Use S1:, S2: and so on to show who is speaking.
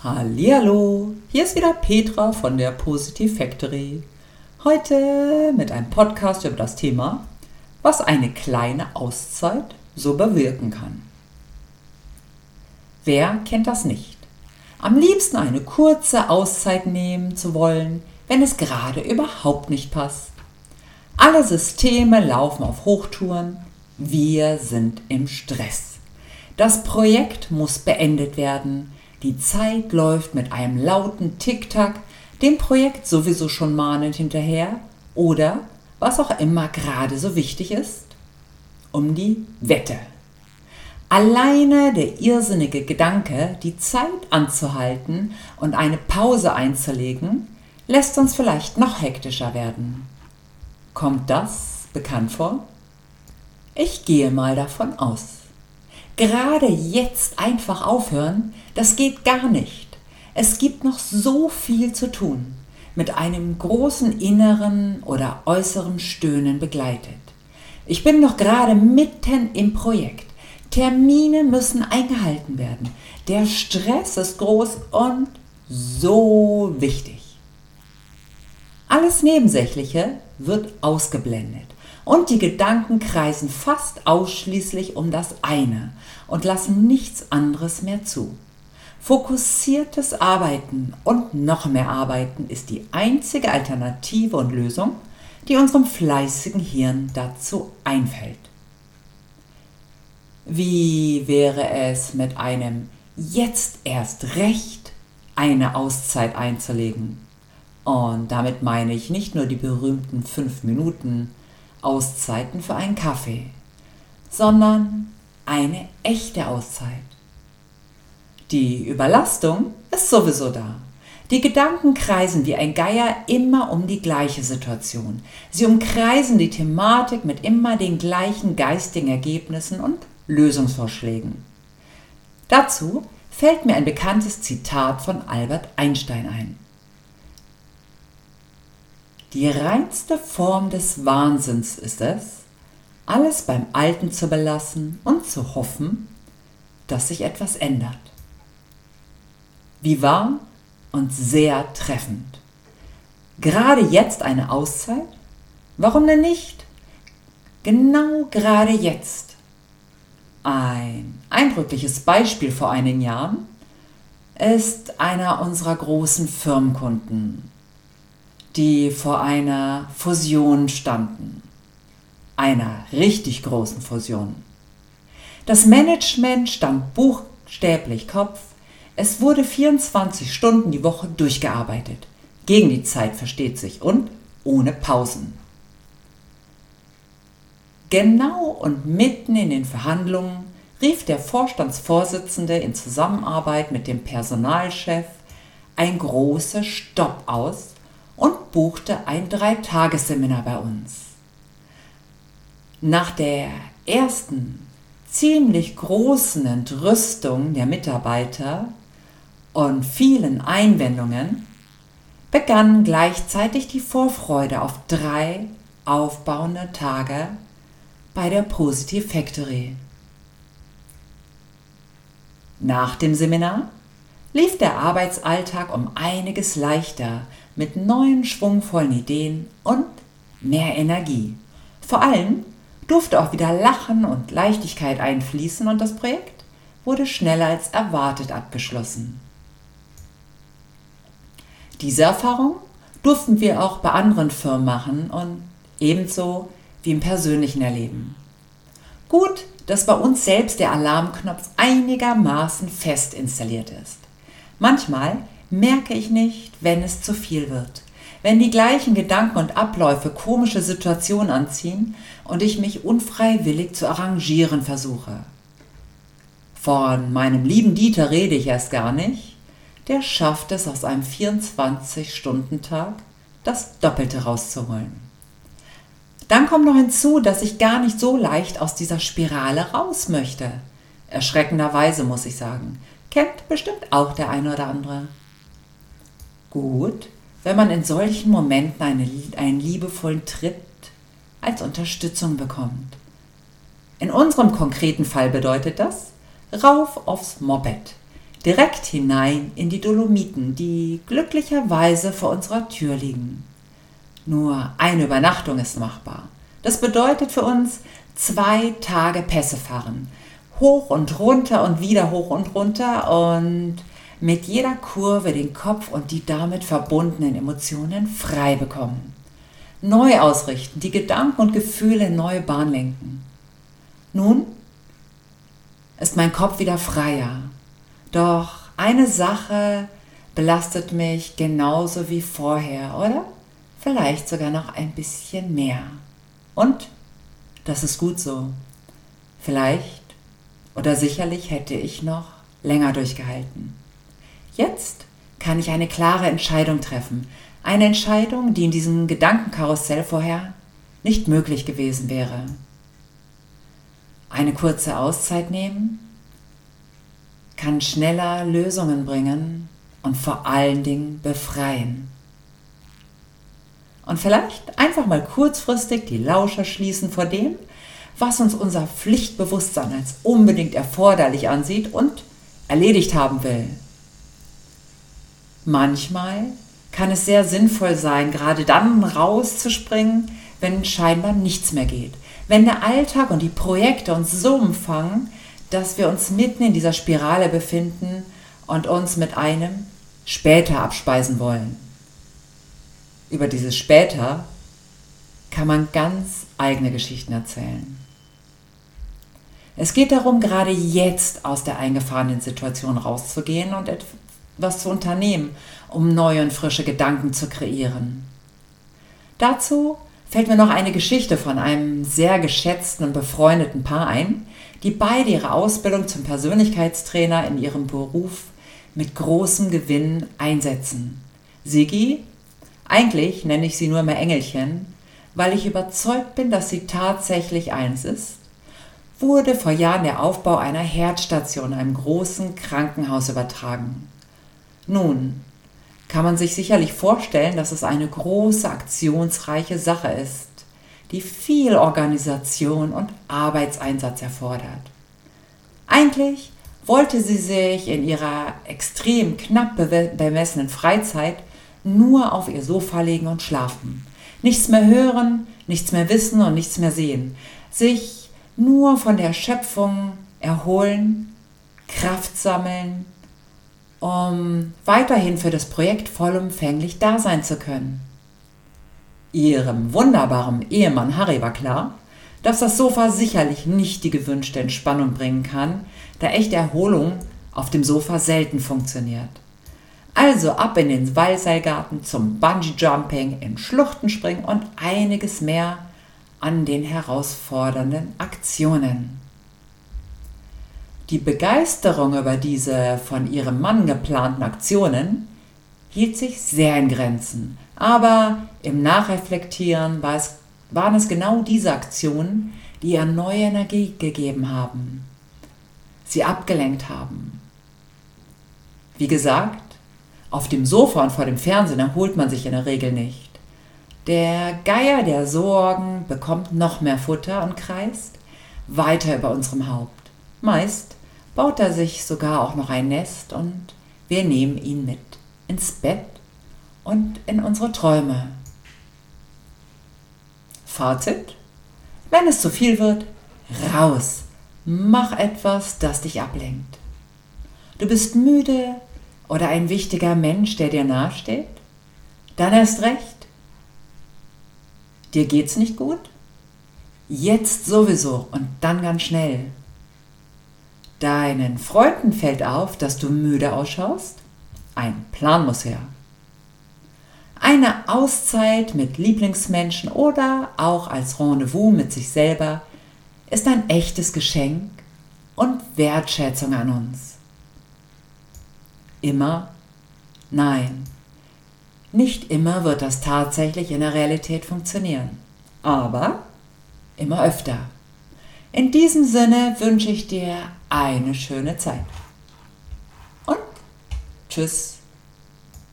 S1: Hallihallo, hier ist wieder Petra von der Positive Factory. Heute mit einem Podcast über das Thema, was eine kleine Auszeit so bewirken kann. Wer kennt das nicht? Am liebsten eine kurze Auszeit nehmen zu wollen, wenn es gerade überhaupt nicht passt. Alle Systeme laufen auf Hochtouren, wir sind im Stress. Das Projekt muss beendet werden, die Zeit läuft mit einem lauten Tick-Tack dem Projekt sowieso schon mahnend hinterher oder was auch immer gerade so wichtig ist, um die Wette. Alleine der irrsinnige Gedanke, die Zeit anzuhalten und eine Pause einzulegen, lässt uns vielleicht noch hektischer werden. Kommt das bekannt vor? Ich gehe mal davon aus. Gerade jetzt einfach aufhören, das geht gar nicht. Es gibt noch so viel zu tun, mit einem großen inneren oder äußeren Stöhnen begleitet. Ich bin noch gerade mitten im Projekt. Termine müssen eingehalten werden. Der Stress ist groß und so wichtig. Alles Nebensächliche wird ausgeblendet und die Gedanken kreisen fast ausschließlich um das eine und lassen nichts anderes mehr zu. Fokussiertes Arbeiten und noch mehr Arbeiten ist die einzige Alternative und Lösung, die unserem fleißigen Hirn dazu einfällt. Wie wäre es mit einem jetzt erst recht eine Auszeit einzulegen? Und damit meine ich nicht nur die berühmten fünf Minuten Auszeiten für einen Kaffee, sondern eine echte Auszeit. Die Überlastung ist sowieso da. Die Gedanken kreisen wie ein Geier immer um die gleiche Situation. Sie umkreisen die Thematik mit immer den gleichen geistigen Ergebnissen und Lösungsvorschlägen. Dazu fällt mir ein bekanntes Zitat von Albert Einstein ein. Die reinste Form des Wahnsinns ist es, alles beim Alten zu belassen und zu hoffen, dass sich etwas ändert. Wie warm und sehr treffend. Gerade jetzt eine Auszeit? Warum denn nicht? Genau gerade jetzt. Ein eindrückliches Beispiel vor einigen Jahren ist einer unserer großen Firmenkunden, die vor einer Fusion standen. Einer richtig großen Fusion. Das Management stand buchstäblich Kopf. Es wurde 24 Stunden die Woche durchgearbeitet. Gegen die Zeit versteht sich und ohne Pausen. Genau und mitten in den Verhandlungen rief der Vorstandsvorsitzende in Zusammenarbeit mit dem Personalchef ein großes Stopp aus und buchte ein Dreitagesseminar bei uns. Nach der ersten ziemlich großen Entrüstung der Mitarbeiter und vielen Einwendungen begann gleichzeitig die Vorfreude auf drei aufbauende Tage bei der Positive Factory. Nach dem Seminar lief der Arbeitsalltag um einiges leichter mit neuen schwungvollen Ideen und mehr Energie. Vor allem durfte auch wieder Lachen und Leichtigkeit einfließen und das Projekt wurde schneller als erwartet abgeschlossen. Diese Erfahrung durften wir auch bei anderen Firmen machen und ebenso wie im persönlichen Erleben. Gut, dass bei uns selbst der Alarmknopf einigermaßen fest installiert ist. Manchmal merke ich nicht, wenn es zu viel wird. Wenn die gleichen Gedanken und Abläufe komische Situationen anziehen und ich mich unfreiwillig zu arrangieren versuche. Von meinem lieben Dieter rede ich erst gar nicht. Der schafft es aus einem 24-Stunden-Tag, das Doppelte rauszuholen. Dann kommt noch hinzu, dass ich gar nicht so leicht aus dieser Spirale raus möchte. Erschreckenderweise muss ich sagen. Kennt bestimmt auch der eine oder andere gut, wenn man in solchen Momenten eine, einen liebevollen Tritt als Unterstützung bekommt. In unserem konkreten Fall bedeutet das rauf aufs Moped. direkt hinein in die Dolomiten, die glücklicherweise vor unserer Tür liegen. Nur eine Übernachtung ist machbar. Das bedeutet für uns zwei Tage Pässe fahren. Hoch und runter und wieder hoch und runter und mit jeder Kurve den Kopf und die damit verbundenen Emotionen frei bekommen. Neu ausrichten, die Gedanken und Gefühle in neue Bahn lenken. Nun ist mein Kopf wieder freier. Doch eine Sache belastet mich genauso wie vorher, oder? Vielleicht sogar noch ein bisschen mehr. Und das ist gut so. Vielleicht oder sicherlich hätte ich noch länger durchgehalten. Jetzt kann ich eine klare Entscheidung treffen. Eine Entscheidung, die in diesem Gedankenkarussell vorher nicht möglich gewesen wäre. Eine kurze Auszeit nehmen kann schneller Lösungen bringen und vor allen Dingen befreien. Und vielleicht einfach mal kurzfristig die Lauscher schließen vor dem, was uns unser Pflichtbewusstsein als unbedingt erforderlich ansieht und erledigt haben will. Manchmal kann es sehr sinnvoll sein, gerade dann rauszuspringen, wenn scheinbar nichts mehr geht. Wenn der Alltag und die Projekte uns so umfangen, dass wir uns mitten in dieser Spirale befinden und uns mit einem später abspeisen wollen. Über dieses später kann man ganz eigene Geschichten erzählen. Es geht darum, gerade jetzt aus der eingefahrenen Situation rauszugehen und was zu unternehmen, um neue und frische Gedanken zu kreieren. Dazu fällt mir noch eine Geschichte von einem sehr geschätzten und befreundeten Paar ein, die beide ihre Ausbildung zum Persönlichkeitstrainer in ihrem Beruf mit großem Gewinn einsetzen. Sigi, eigentlich nenne ich sie nur mehr Engelchen, weil ich überzeugt bin, dass sie tatsächlich eins ist, wurde vor Jahren der Aufbau einer Herzstation einem großen Krankenhaus übertragen. Nun, kann man sich sicherlich vorstellen, dass es eine große, aktionsreiche Sache ist, die viel Organisation und Arbeitseinsatz erfordert. Eigentlich wollte sie sich in ihrer extrem knapp bemessenen Freizeit nur auf ihr Sofa legen und schlafen. Nichts mehr hören, nichts mehr wissen und nichts mehr sehen. Sich nur von der Schöpfung erholen, Kraft sammeln um weiterhin für das Projekt vollumfänglich da sein zu können. Ihrem wunderbaren Ehemann Harry war klar, dass das Sofa sicherlich nicht die gewünschte Entspannung bringen kann, da echte Erholung auf dem Sofa selten funktioniert. Also ab in den Wallseilgarten zum Bungee-Jumping, in Schluchten springen und einiges mehr an den herausfordernden Aktionen. Die Begeisterung über diese von ihrem Mann geplanten Aktionen hielt sich sehr in Grenzen. Aber im Nachreflektieren war es, waren es genau diese Aktionen, die ihr neue Energie gegeben haben, sie abgelenkt haben. Wie gesagt, auf dem Sofa und vor dem Fernsehen erholt man sich in der Regel nicht. Der Geier der Sorgen bekommt noch mehr Futter und kreist weiter über unserem Haupt. Meist baut er sich sogar auch noch ein Nest und wir nehmen ihn mit ins Bett und in unsere Träume. Fazit? Wenn es zu viel wird, raus. Mach etwas, das dich ablenkt. Du bist müde oder ein wichtiger Mensch, der dir nahesteht? Dann erst recht. Dir geht's nicht gut? Jetzt sowieso und dann ganz schnell. Deinen Freunden fällt auf, dass du müde ausschaust? Ein Plan muss her. Eine Auszeit mit Lieblingsmenschen oder auch als Rendezvous mit sich selber ist ein echtes Geschenk und Wertschätzung an uns. Immer? Nein. Nicht immer wird das tatsächlich in der Realität funktionieren, aber immer öfter. In diesem Sinne wünsche ich dir eine schöne Zeit. Und tschüss.